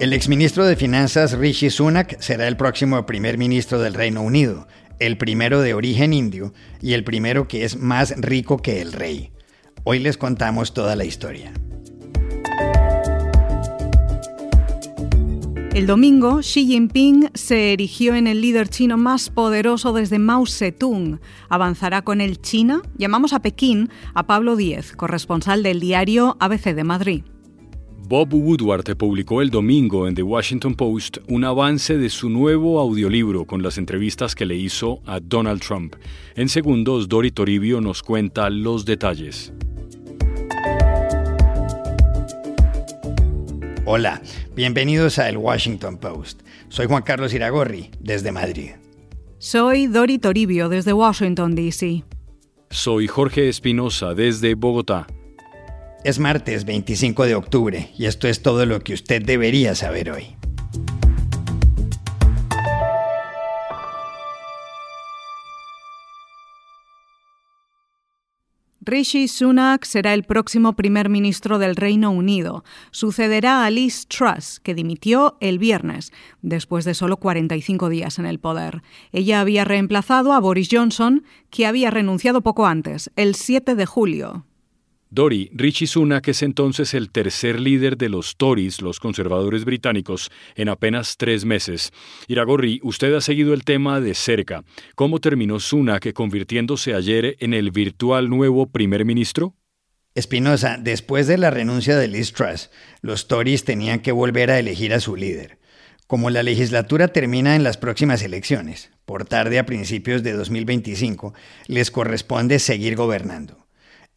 El exministro de Finanzas Rishi Sunak será el próximo primer ministro del Reino Unido, el primero de origen indio y el primero que es más rico que el rey. Hoy les contamos toda la historia. El domingo, Xi Jinping se erigió en el líder chino más poderoso desde Mao Zedong. Avanzará con el China. Llamamos a Pekín a Pablo Díez, corresponsal del diario ABC de Madrid. Bob Woodward publicó el domingo en The Washington Post un avance de su nuevo audiolibro con las entrevistas que le hizo a Donald Trump. En segundos, Dori Toribio nos cuenta los detalles. Hola, bienvenidos a El Washington Post. Soy Juan Carlos Iragorri, desde Madrid. Soy Dori Toribio, desde Washington, D.C. Soy Jorge Espinosa, desde Bogotá. Es martes 25 de octubre y esto es todo lo que usted debería saber hoy. Rishi Sunak será el próximo primer ministro del Reino Unido. Sucederá a Liz Truss, que dimitió el viernes, después de solo 45 días en el poder. Ella había reemplazado a Boris Johnson, que había renunciado poco antes, el 7 de julio. Dori, Richie Sunak es entonces el tercer líder de los Tories, los conservadores británicos, en apenas tres meses. Iragorri, usted ha seguido el tema de cerca. ¿Cómo terminó Sunak convirtiéndose ayer en el virtual nuevo primer ministro? Espinosa, después de la renuncia de Liz Truss, los Tories tenían que volver a elegir a su líder. Como la legislatura termina en las próximas elecciones, por tarde a principios de 2025, les corresponde seguir gobernando.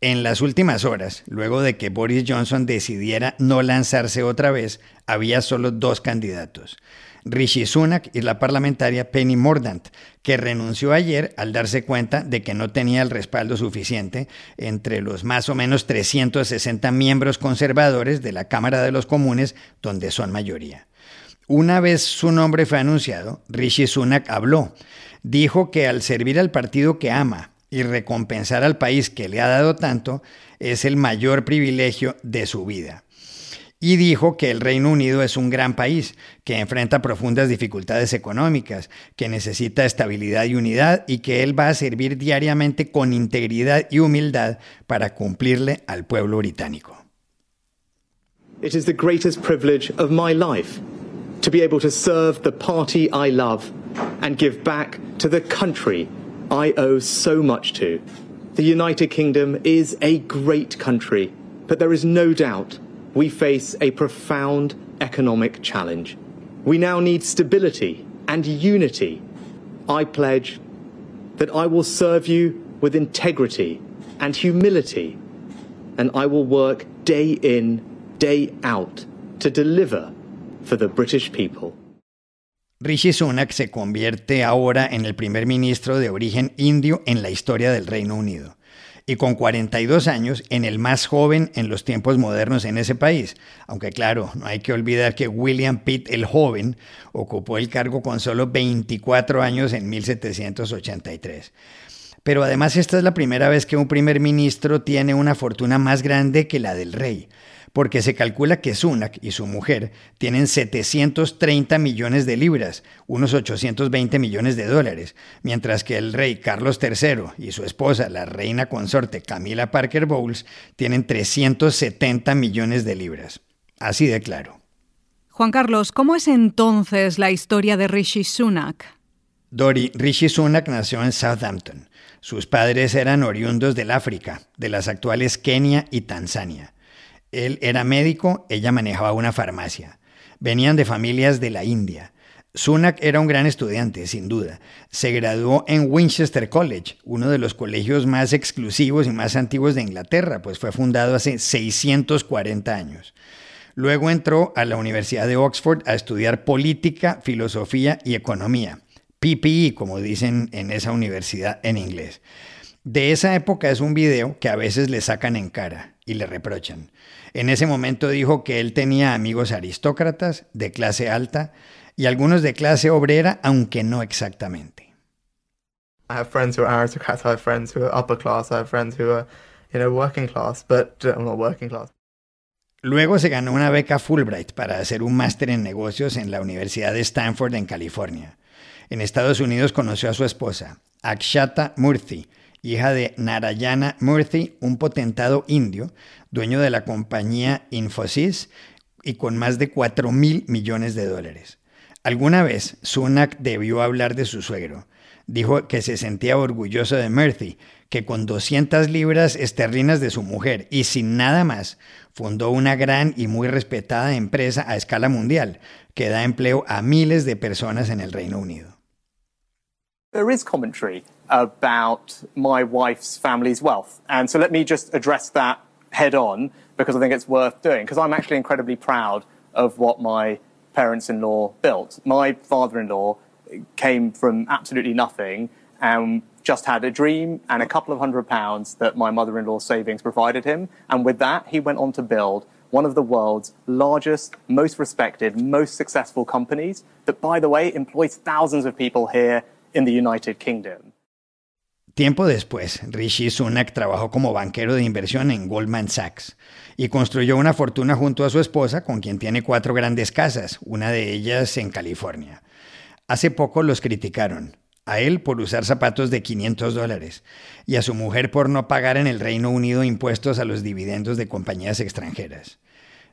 En las últimas horas, luego de que Boris Johnson decidiera no lanzarse otra vez, había solo dos candidatos. Rishi Sunak y la parlamentaria Penny Mordaunt, que renunció ayer al darse cuenta de que no tenía el respaldo suficiente entre los más o menos 360 miembros conservadores de la Cámara de los Comunes, donde son mayoría. Una vez su nombre fue anunciado, Rishi Sunak habló. Dijo que al servir al partido que ama, y recompensar al país que le ha dado tanto es el mayor privilegio de su vida. Y dijo que el Reino Unido es un gran país, que enfrenta profundas dificultades económicas, que necesita estabilidad y unidad y que él va a servir diariamente con integridad y humildad para cumplirle al pueblo británico. It is the greatest privilege of my life to be able to serve the party I love and give back to the country I owe so much to. The United Kingdom is a great country, but there is no doubt we face a profound economic challenge. We now need stability and unity. I pledge that I will serve you with integrity and humility, and I will work day in, day out to deliver for the British people. Rishi Sunak se convierte ahora en el primer ministro de origen indio en la historia del Reino Unido y con 42 años en el más joven en los tiempos modernos en ese país. Aunque claro, no hay que olvidar que William Pitt el joven ocupó el cargo con solo 24 años en 1783. Pero además esta es la primera vez que un primer ministro tiene una fortuna más grande que la del rey porque se calcula que Sunak y su mujer tienen 730 millones de libras, unos 820 millones de dólares, mientras que el rey Carlos III y su esposa, la reina consorte Camila Parker Bowles, tienen 370 millones de libras. Así de claro. Juan Carlos, ¿cómo es entonces la historia de Rishi Sunak? Dori, Rishi Sunak nació en Southampton. Sus padres eran oriundos del África, de las actuales Kenia y Tanzania. Él era médico, ella manejaba una farmacia. Venían de familias de la India. Sunak era un gran estudiante, sin duda. Se graduó en Winchester College, uno de los colegios más exclusivos y más antiguos de Inglaterra, pues fue fundado hace 640 años. Luego entró a la Universidad de Oxford a estudiar política, filosofía y economía. PPE, como dicen en esa universidad en inglés. De esa época es un video que a veces le sacan en cara y le reprochan. En ese momento dijo que él tenía amigos aristócratas de clase alta y algunos de clase obrera, aunque no exactamente. I have friends who are aristocrats, I have friends who are upper class, I have friends who are, you know, working class, but uh, not working class. Luego se ganó una beca Fulbright para hacer un máster en negocios en la Universidad de Stanford en California. En Estados Unidos conoció a su esposa, Akshata Murthy, hija de Narayana Murthy, un potentado indio, dueño de la compañía Infosys y con más de 4 mil millones de dólares. Alguna vez Sunak debió hablar de su suegro. Dijo que se sentía orgulloso de Murthy, que con 200 libras esterlinas de su mujer y sin nada más, fundó una gran y muy respetada empresa a escala mundial que da empleo a miles de personas en el Reino Unido. There is commentary about my wife's family's wealth. And so let me just address that head on because I think it's worth doing because I'm actually incredibly proud of what my parents in law built. My father in law came from absolutely nothing and just had a dream and a couple of hundred pounds that my mother in law's savings provided him. And with that, he went on to build one of the world's largest, most respected, most successful companies that, by the way, employs thousands of people here in the United Kingdom. Tiempo después, Rishi Sunak trabajó como banquero de inversión en Goldman Sachs y construyó una fortuna junto a su esposa, con quien tiene cuatro grandes casas, una de ellas en California. Hace poco los criticaron, a él por usar zapatos de 500 dólares y a su mujer por no pagar en el Reino Unido impuestos a los dividendos de compañías extranjeras.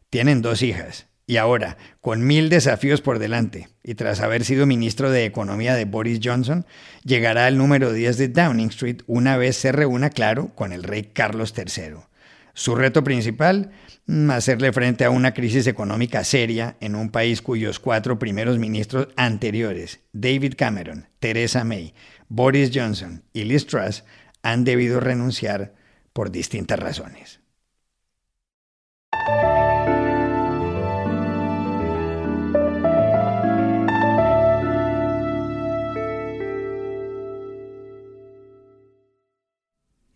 Tienen dos hijas, y ahora, con mil desafíos por delante, y tras haber sido ministro de Economía de Boris Johnson, llegará al número 10 de Downing Street una vez se reúna, claro, con el rey Carlos III. Su reto principal, mm, hacerle frente a una crisis económica seria en un país cuyos cuatro primeros ministros anteriores, David Cameron, Theresa May, Boris Johnson y Liz Truss, han debido renunciar por distintas razones.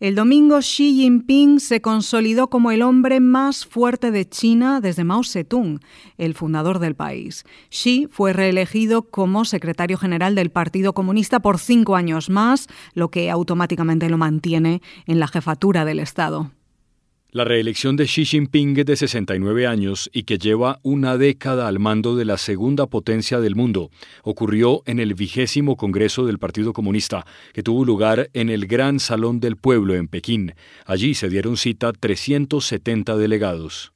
El domingo Xi Jinping se consolidó como el hombre más fuerte de China desde Mao Zedong, el fundador del país. Xi fue reelegido como secretario general del Partido Comunista por cinco años más, lo que automáticamente lo mantiene en la jefatura del Estado. La reelección de Xi Jinping de 69 años y que lleva una década al mando de la segunda potencia del mundo ocurrió en el vigésimo Congreso del Partido Comunista, que tuvo lugar en el Gran Salón del Pueblo en Pekín. Allí se dieron cita 370 delegados.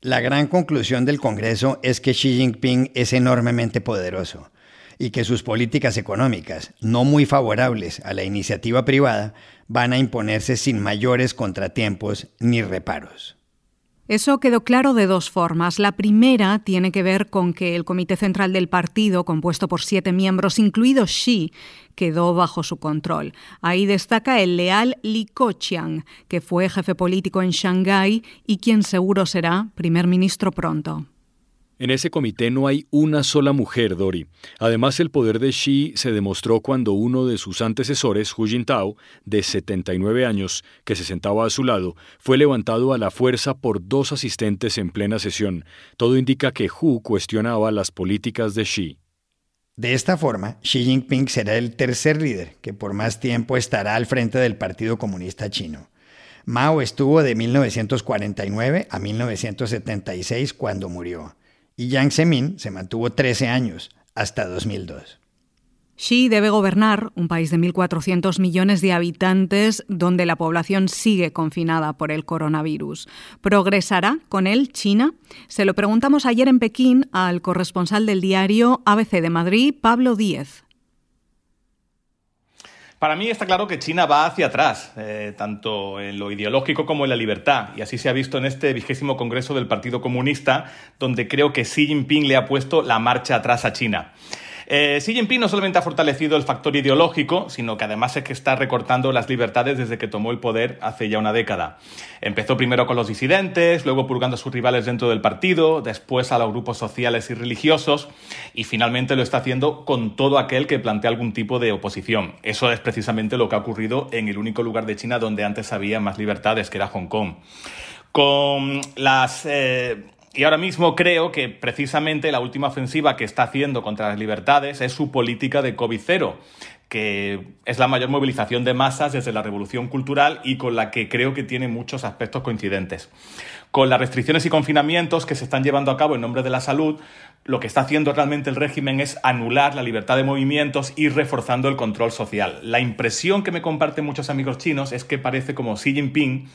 La gran conclusión del Congreso es que Xi Jinping es enormemente poderoso y que sus políticas económicas, no muy favorables a la iniciativa privada, van a imponerse sin mayores contratiempos ni reparos. Eso quedó claro de dos formas. La primera tiene que ver con que el Comité Central del Partido, compuesto por siete miembros, incluido Xi, quedó bajo su control. Ahí destaca el leal Li Keqiang, que fue jefe político en Shanghái y quien seguro será primer ministro pronto. En ese comité no hay una sola mujer, Dori. Además, el poder de Xi se demostró cuando uno de sus antecesores, Hu Jintao, de 79 años, que se sentaba a su lado, fue levantado a la fuerza por dos asistentes en plena sesión. Todo indica que Hu cuestionaba las políticas de Xi. De esta forma, Xi Jinping será el tercer líder que por más tiempo estará al frente del Partido Comunista Chino. Mao estuvo de 1949 a 1976 cuando murió y Jiang Zemin se mantuvo 13 años, hasta 2002. Xi debe gobernar un país de 1.400 millones de habitantes donde la población sigue confinada por el coronavirus. ¿Progresará con él China? Se lo preguntamos ayer en Pekín al corresponsal del diario ABC de Madrid, Pablo Díez. Para mí está claro que China va hacia atrás, eh, tanto en lo ideológico como en la libertad, y así se ha visto en este vigésimo Congreso del Partido Comunista, donde creo que Xi Jinping le ha puesto la marcha atrás a China. Eh, Xi Jinping no solamente ha fortalecido el factor ideológico, sino que además es que está recortando las libertades desde que tomó el poder hace ya una década. Empezó primero con los disidentes, luego purgando a sus rivales dentro del partido, después a los grupos sociales y religiosos, y finalmente lo está haciendo con todo aquel que plantea algún tipo de oposición. Eso es precisamente lo que ha ocurrido en el único lugar de China donde antes había más libertades, que era Hong Kong. Con las eh, y ahora mismo creo que precisamente la última ofensiva que está haciendo contra las libertades es su política de COVID-0, que es la mayor movilización de masas desde la revolución cultural y con la que creo que tiene muchos aspectos coincidentes. Con las restricciones y confinamientos que se están llevando a cabo en nombre de la salud, lo que está haciendo realmente el régimen es anular la libertad de movimientos y reforzando el control social. La impresión que me comparten muchos amigos chinos es que parece como Xi Jinping,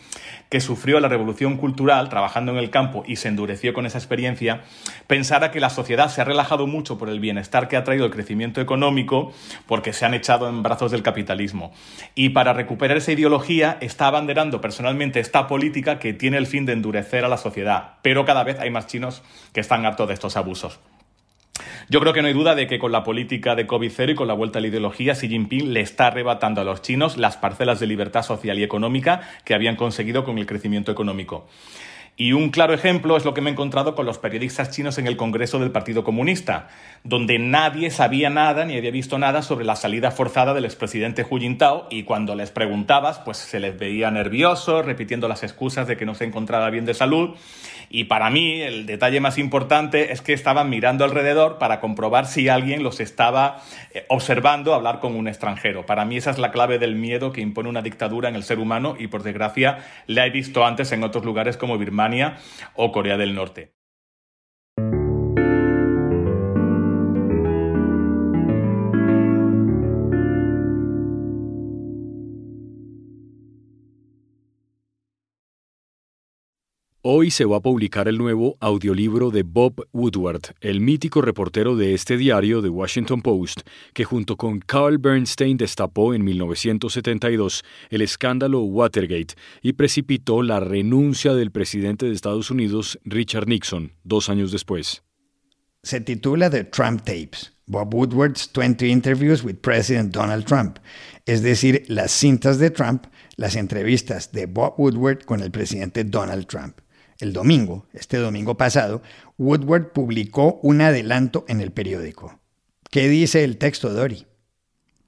que sufrió la revolución cultural trabajando en el campo y se endureció con esa experiencia, pensara que la sociedad se ha relajado mucho por el bienestar que ha traído el crecimiento económico porque se han echado en brazos del capitalismo. Y para recuperar esa ideología está abanderando personalmente esta política que tiene el fin de endurecer a la sociedad. Pero cada vez hay más chinos que están hartos de estos abusos. Yo creo que no hay duda de que con la política de COVID-0 y con la vuelta a la ideología, Xi Jinping le está arrebatando a los chinos las parcelas de libertad social y económica que habían conseguido con el crecimiento económico. Y un claro ejemplo es lo que me he encontrado con los periodistas chinos en el Congreso del Partido Comunista, donde nadie sabía nada ni había visto nada sobre la salida forzada del expresidente Hu Jintao y cuando les preguntabas, pues se les veía nerviosos, repitiendo las excusas de que no se encontraba bien de salud. Y para mí el detalle más importante es que estaban mirando alrededor para comprobar si alguien los estaba eh, observando hablar con un extranjero. Para mí esa es la clave del miedo que impone una dictadura en el ser humano y por desgracia la he visto antes en otros lugares como Birmania o Corea del Norte. Hoy se va a publicar el nuevo audiolibro de Bob Woodward, el mítico reportero de este diario, The Washington Post, que junto con Carl Bernstein destapó en 1972 el escándalo Watergate y precipitó la renuncia del presidente de Estados Unidos, Richard Nixon, dos años después. Se titula The Trump Tapes, Bob Woodward's 20 Interviews with President Donald Trump, es decir, las cintas de Trump, las entrevistas de Bob Woodward con el presidente Donald Trump. El domingo, este domingo pasado, Woodward publicó un adelanto en el periódico. ¿Qué dice el texto, Dory?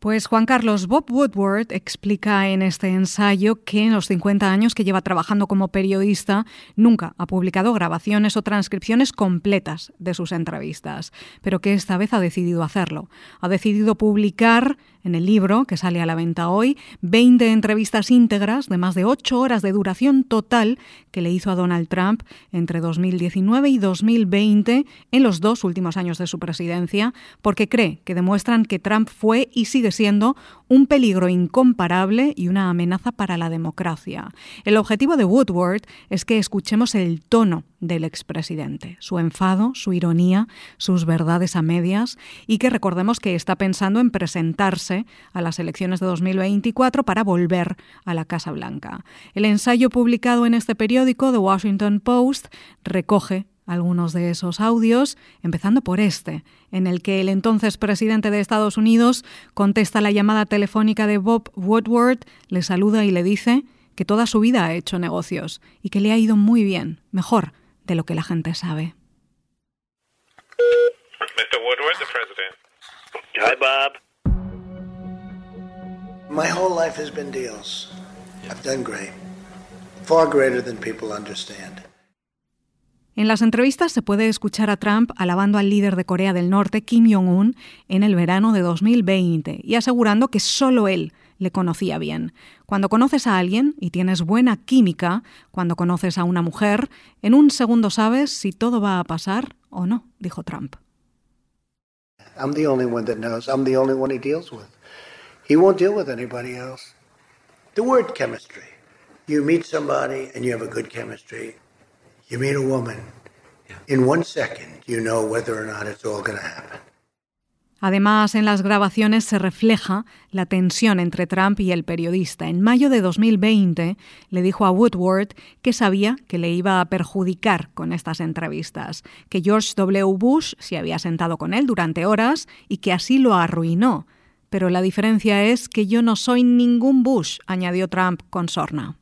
Pues Juan Carlos Bob Woodward explica en este ensayo que en los 50 años que lleva trabajando como periodista nunca ha publicado grabaciones o transcripciones completas de sus entrevistas, pero que esta vez ha decidido hacerlo. Ha decidido publicar en el libro, que sale a la venta hoy, 20 entrevistas íntegras de más de 8 horas de duración total que le hizo a Donald Trump entre 2019 y 2020 en los dos últimos años de su presidencia, porque cree que demuestran que Trump fue y sigue siendo un peligro incomparable y una amenaza para la democracia. El objetivo de Woodward es que escuchemos el tono del expresidente, su enfado, su ironía, sus verdades a medias y que recordemos que está pensando en presentarse a las elecciones de 2024 para volver a la Casa Blanca. El ensayo publicado en este periódico, The Washington Post, recoge algunos de esos audios, empezando por este, en el que el entonces presidente de Estados Unidos contesta la llamada telefónica de Bob Woodward, le saluda y le dice que toda su vida ha hecho negocios y que le ha ido muy bien, mejor de lo que la gente sabe. Mr. Woodward, the president. Hi, Bob. My whole life has been deals. I've done great. Far greater than people understand. En las entrevistas se puede escuchar a Trump alabando al líder de Corea del Norte, Kim Jong-un, en el verano de 2020 y asegurando que solo él le conocía bien. Cuando conoces a alguien y tienes buena química, cuando conoces a una mujer, en un segundo sabes si todo va a pasar o no, dijo Trump. I'm the only one that knows. I'm the only one he deals with. He won't deal with anybody else. The word chemistry. You meet somebody and you have a good chemistry. You meet a woman. In one second, you know whether or not it's all going to happen. Además, en las grabaciones se refleja la tensión entre Trump y el periodista. En mayo de 2020 le dijo a Woodward que sabía que le iba a perjudicar con estas entrevistas, que George W. Bush se había sentado con él durante horas y que así lo arruinó. Pero la diferencia es que yo no soy ningún Bush, añadió Trump con sorna.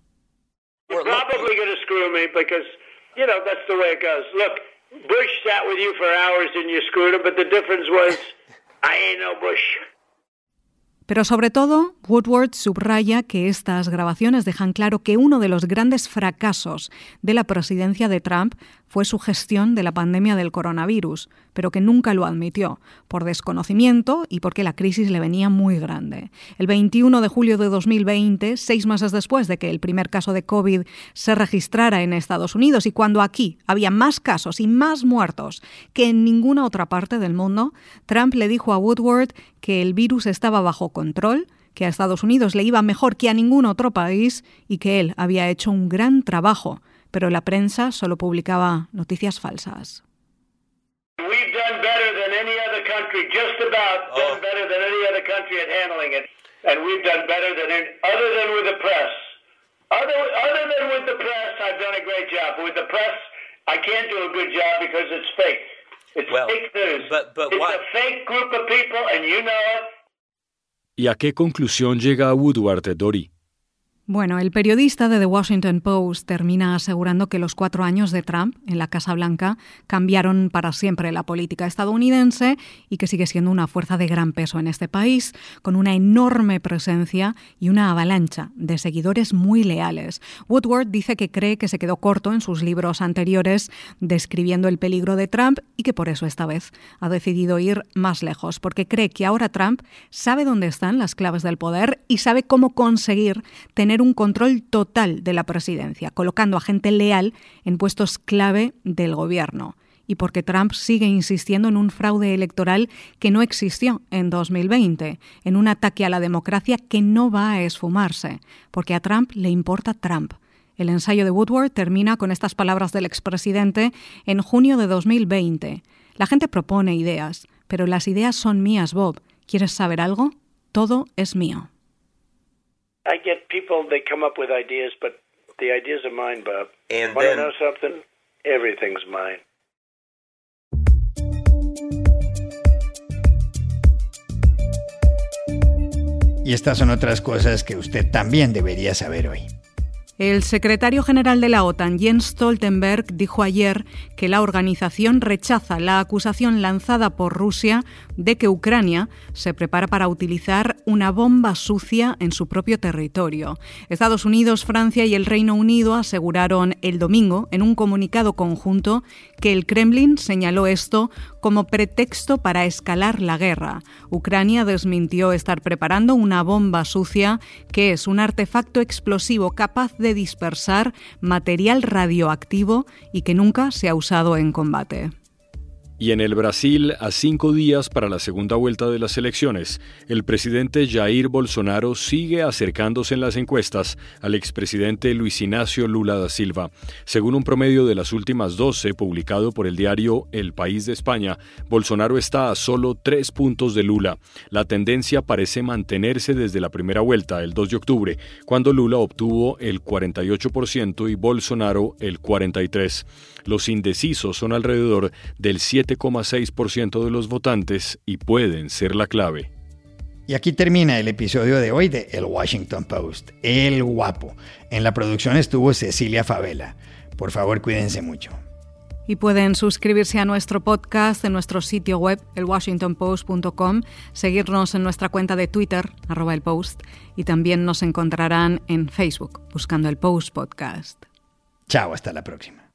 Bush sat with you for hours and you screwed him, but the difference was I ain't no Bush. Pero sobre todo, Woodward subraya que estas grabaciones dejan claro que uno de los grandes fracasos de la presidencia de Trump fue su gestión de la pandemia del coronavirus, pero que nunca lo admitió, por desconocimiento y porque la crisis le venía muy grande. El 21 de julio de 2020, seis meses después de que el primer caso de COVID se registrara en Estados Unidos y cuando aquí había más casos y más muertos que en ninguna otra parte del mundo, Trump le dijo a Woodward que el virus estaba bajo control, que a Estados Unidos le iba mejor que a ningún otro país y que él había hecho un gran trabajo, pero la prensa solo publicaba noticias falsas. We've done better than any other country, just about done better than any other country at handling it, and we've done better than any, other than with the press. Other, other than with the press, I've done a great job. But with the press, I can't do a good job because it's fake. It's Well, fake news. but- but it's a fake group of people, and you know it. ¿Y a qué conclusión llega Woodward, Dory? Bueno, el periodista de The Washington Post termina asegurando que los cuatro años de Trump en la Casa Blanca cambiaron para siempre la política estadounidense y que sigue siendo una fuerza de gran peso en este país, con una enorme presencia y una avalancha de seguidores muy leales. Woodward dice que cree que se quedó corto en sus libros anteriores describiendo el peligro de Trump y que por eso esta vez ha decidido ir más lejos, porque cree que ahora Trump sabe dónde están las claves del poder y sabe cómo conseguir tener un control total de la presidencia, colocando a gente leal en puestos clave del gobierno. Y porque Trump sigue insistiendo en un fraude electoral que no existió en 2020, en un ataque a la democracia que no va a esfumarse, porque a Trump le importa Trump. El ensayo de Woodward termina con estas palabras del expresidente en junio de 2020. La gente propone ideas, pero las ideas son mías, Bob. ¿Quieres saber algo? Todo es mío. I get people, they come up with ideas, but the ideas are mine, Bob. And Want to know something? Everything's mine. Y estas son otras cosas que usted también debería saber hoy. El secretario general de la OTAN, Jens Stoltenberg, dijo ayer que la organización rechaza la acusación lanzada por Rusia de que Ucrania se prepara para utilizar una bomba sucia en su propio territorio. Estados Unidos, Francia y el Reino Unido aseguraron el domingo en un comunicado conjunto que el Kremlin señaló esto como pretexto para escalar la guerra. Ucrania desmintió estar preparando una bomba sucia, que es un artefacto explosivo capaz de dispersar material radioactivo y que nunca se ha usado en combate. Y en el Brasil, a cinco días para la segunda vuelta de las elecciones, el presidente Jair Bolsonaro sigue acercándose en las encuestas al expresidente Luis Ignacio Lula da Silva. Según un promedio de las últimas 12 publicado por el diario El País de España, Bolsonaro está a solo tres puntos de Lula. La tendencia parece mantenerse desde la primera vuelta, el 2 de octubre, cuando Lula obtuvo el 48% y Bolsonaro el 43%. Los indecisos son alrededor del 7,6% de los votantes y pueden ser la clave. Y aquí termina el episodio de hoy de El Washington Post, El Guapo. En la producción estuvo Cecilia Favela. Por favor, cuídense mucho. Y pueden suscribirse a nuestro podcast en nuestro sitio web, elwashingtonpost.com, seguirnos en nuestra cuenta de Twitter, arroba el post, y también nos encontrarán en Facebook, buscando el Post Podcast. Chao, hasta la próxima.